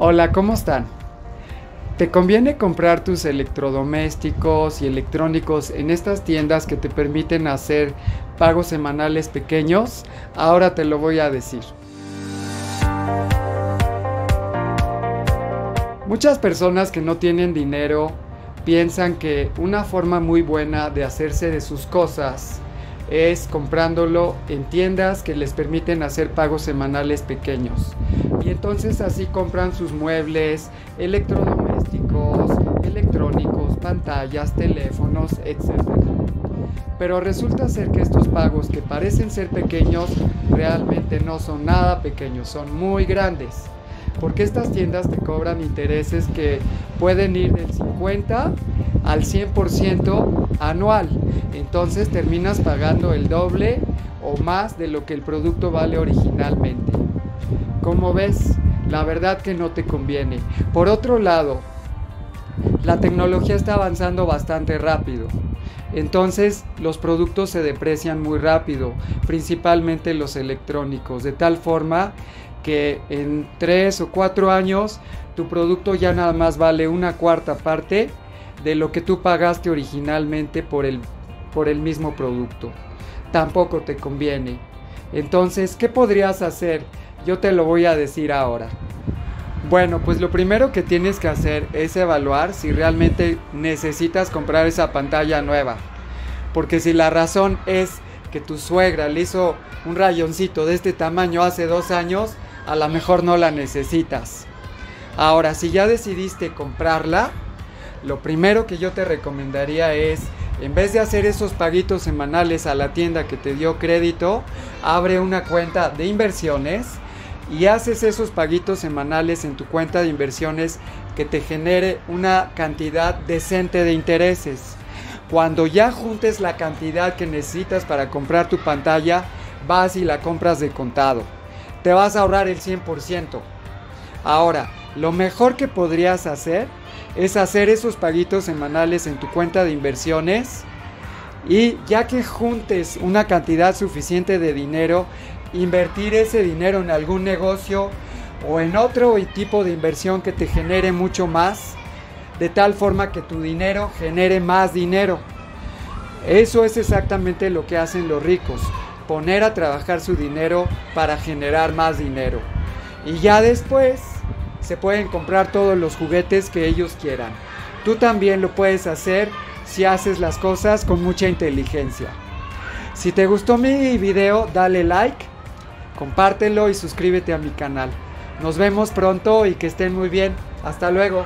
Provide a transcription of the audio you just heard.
Hola, ¿cómo están? ¿Te conviene comprar tus electrodomésticos y electrónicos en estas tiendas que te permiten hacer pagos semanales pequeños? Ahora te lo voy a decir. Muchas personas que no tienen dinero piensan que una forma muy buena de hacerse de sus cosas es comprándolo en tiendas que les permiten hacer pagos semanales pequeños. Y entonces así compran sus muebles, electrodomésticos, electrónicos, pantallas, teléfonos, etc. Pero resulta ser que estos pagos que parecen ser pequeños realmente no son nada pequeños, son muy grandes. Porque estas tiendas te cobran intereses que pueden ir del 50 al 100% anual. Entonces terminas pagando el doble o más de lo que el producto vale originalmente. Como ves, la verdad que no te conviene. Por otro lado, la tecnología está avanzando bastante rápido. Entonces los productos se deprecian muy rápido, principalmente los electrónicos, de tal forma que en 3 o 4 años tu producto ya nada más vale una cuarta parte de lo que tú pagaste originalmente por el, por el mismo producto. Tampoco te conviene. Entonces, ¿qué podrías hacer? Yo te lo voy a decir ahora. Bueno, pues lo primero que tienes que hacer es evaluar si realmente necesitas comprar esa pantalla nueva. Porque si la razón es que tu suegra le hizo un rayoncito de este tamaño hace dos años, a lo mejor no la necesitas. Ahora, si ya decidiste comprarla, lo primero que yo te recomendaría es, en vez de hacer esos paguitos semanales a la tienda que te dio crédito, abre una cuenta de inversiones y haces esos paguitos semanales en tu cuenta de inversiones que te genere una cantidad decente de intereses. Cuando ya juntes la cantidad que necesitas para comprar tu pantalla, vas y la compras de contado. Te vas a ahorrar el 100%. Ahora, lo mejor que podrías hacer es hacer esos paguitos semanales en tu cuenta de inversiones y ya que juntes una cantidad suficiente de dinero, invertir ese dinero en algún negocio o en otro tipo de inversión que te genere mucho más, de tal forma que tu dinero genere más dinero. Eso es exactamente lo que hacen los ricos, poner a trabajar su dinero para generar más dinero. Y ya después se pueden comprar todos los juguetes que ellos quieran. Tú también lo puedes hacer si haces las cosas con mucha inteligencia. Si te gustó mi video, dale like, compártelo y suscríbete a mi canal. Nos vemos pronto y que estén muy bien. Hasta luego.